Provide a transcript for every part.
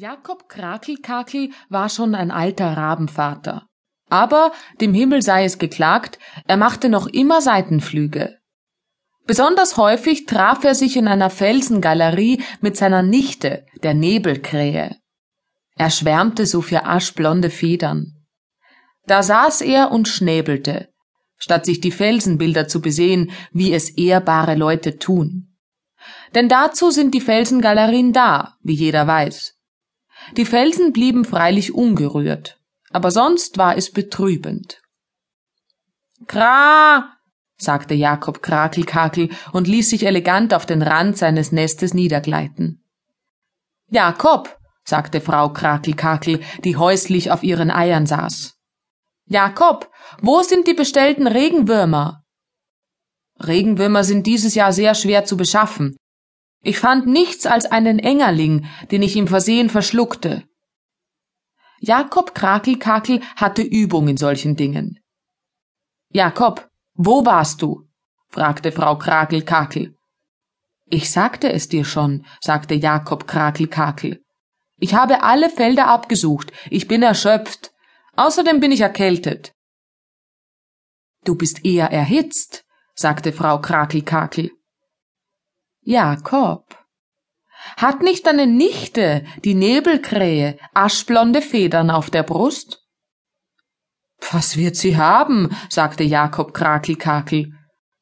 Jakob Krakelkakel war schon ein alter Rabenvater. Aber dem Himmel sei es geklagt, er machte noch immer Seitenflüge. Besonders häufig traf er sich in einer Felsengalerie mit seiner Nichte, der Nebelkrähe. Er schwärmte so für aschblonde Federn. Da saß er und schnäbelte, statt sich die Felsenbilder zu besehen, wie es ehrbare Leute tun. Denn dazu sind die Felsengalerien da, wie jeder weiß. Die Felsen blieben freilich ungerührt, aber sonst war es betrübend. Kra, sagte Jakob Krakelkakel und ließ sich elegant auf den Rand seines Nestes niedergleiten. Jakob, sagte Frau Krakelkakel, die häuslich auf ihren Eiern saß. Jakob, wo sind die bestellten Regenwürmer? Regenwürmer sind dieses Jahr sehr schwer zu beschaffen. Ich fand nichts als einen Engerling, den ich im Versehen verschluckte. Jakob Krakelkakel hatte Übung in solchen Dingen. Jakob, wo warst du? fragte Frau Krakelkakel. Ich sagte es dir schon, sagte Jakob Krakelkakel. Ich habe alle Felder abgesucht, ich bin erschöpft. Außerdem bin ich erkältet. Du bist eher erhitzt, sagte Frau Krakelkakel. Jakob. Hat nicht deine Nichte, die Nebelkrähe, aschblonde Federn auf der Brust? Was wird sie haben? sagte Jakob Krakelkakel.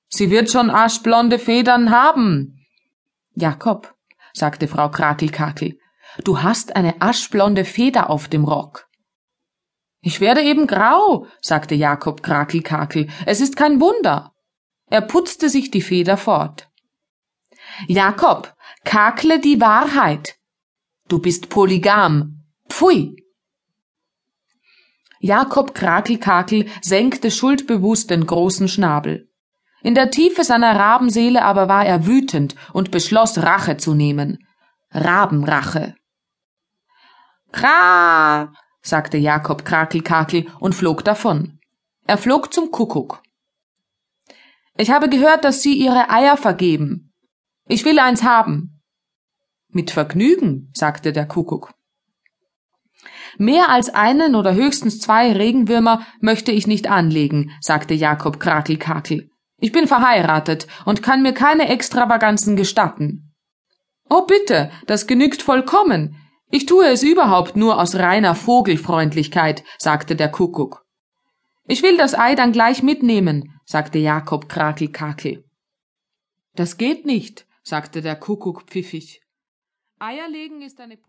Sie wird schon aschblonde Federn haben. Jakob, sagte Frau Krakelkakel, du hast eine aschblonde Feder auf dem Rock. Ich werde eben grau, sagte Jakob Krakelkakel. Es ist kein Wunder. Er putzte sich die Feder fort. Jakob, kakle die Wahrheit. Du bist polygam. Pfui. Jakob Krakelkakel senkte schuldbewusst den großen Schnabel. In der Tiefe seiner Rabenseele aber war er wütend und beschloss, Rache zu nehmen. Rabenrache. Kra, sagte Jakob Krakelkakel und flog davon. Er flog zum Kuckuck. Ich habe gehört, dass Sie Ihre Eier vergeben, ich will eins haben. Mit Vergnügen, sagte der Kuckuck. Mehr als einen oder höchstens zwei Regenwürmer möchte ich nicht anlegen, sagte Jakob Krakelkakel. Ich bin verheiratet und kann mir keine Extravaganzen gestatten. Oh bitte, das genügt vollkommen. Ich tue es überhaupt nur aus reiner Vogelfreundlichkeit, sagte der Kuckuck. Ich will das Ei dann gleich mitnehmen, sagte Jakob Krakelkakel. Das geht nicht, sagte der Kuckuck pfiffig. Eierlegen ist eine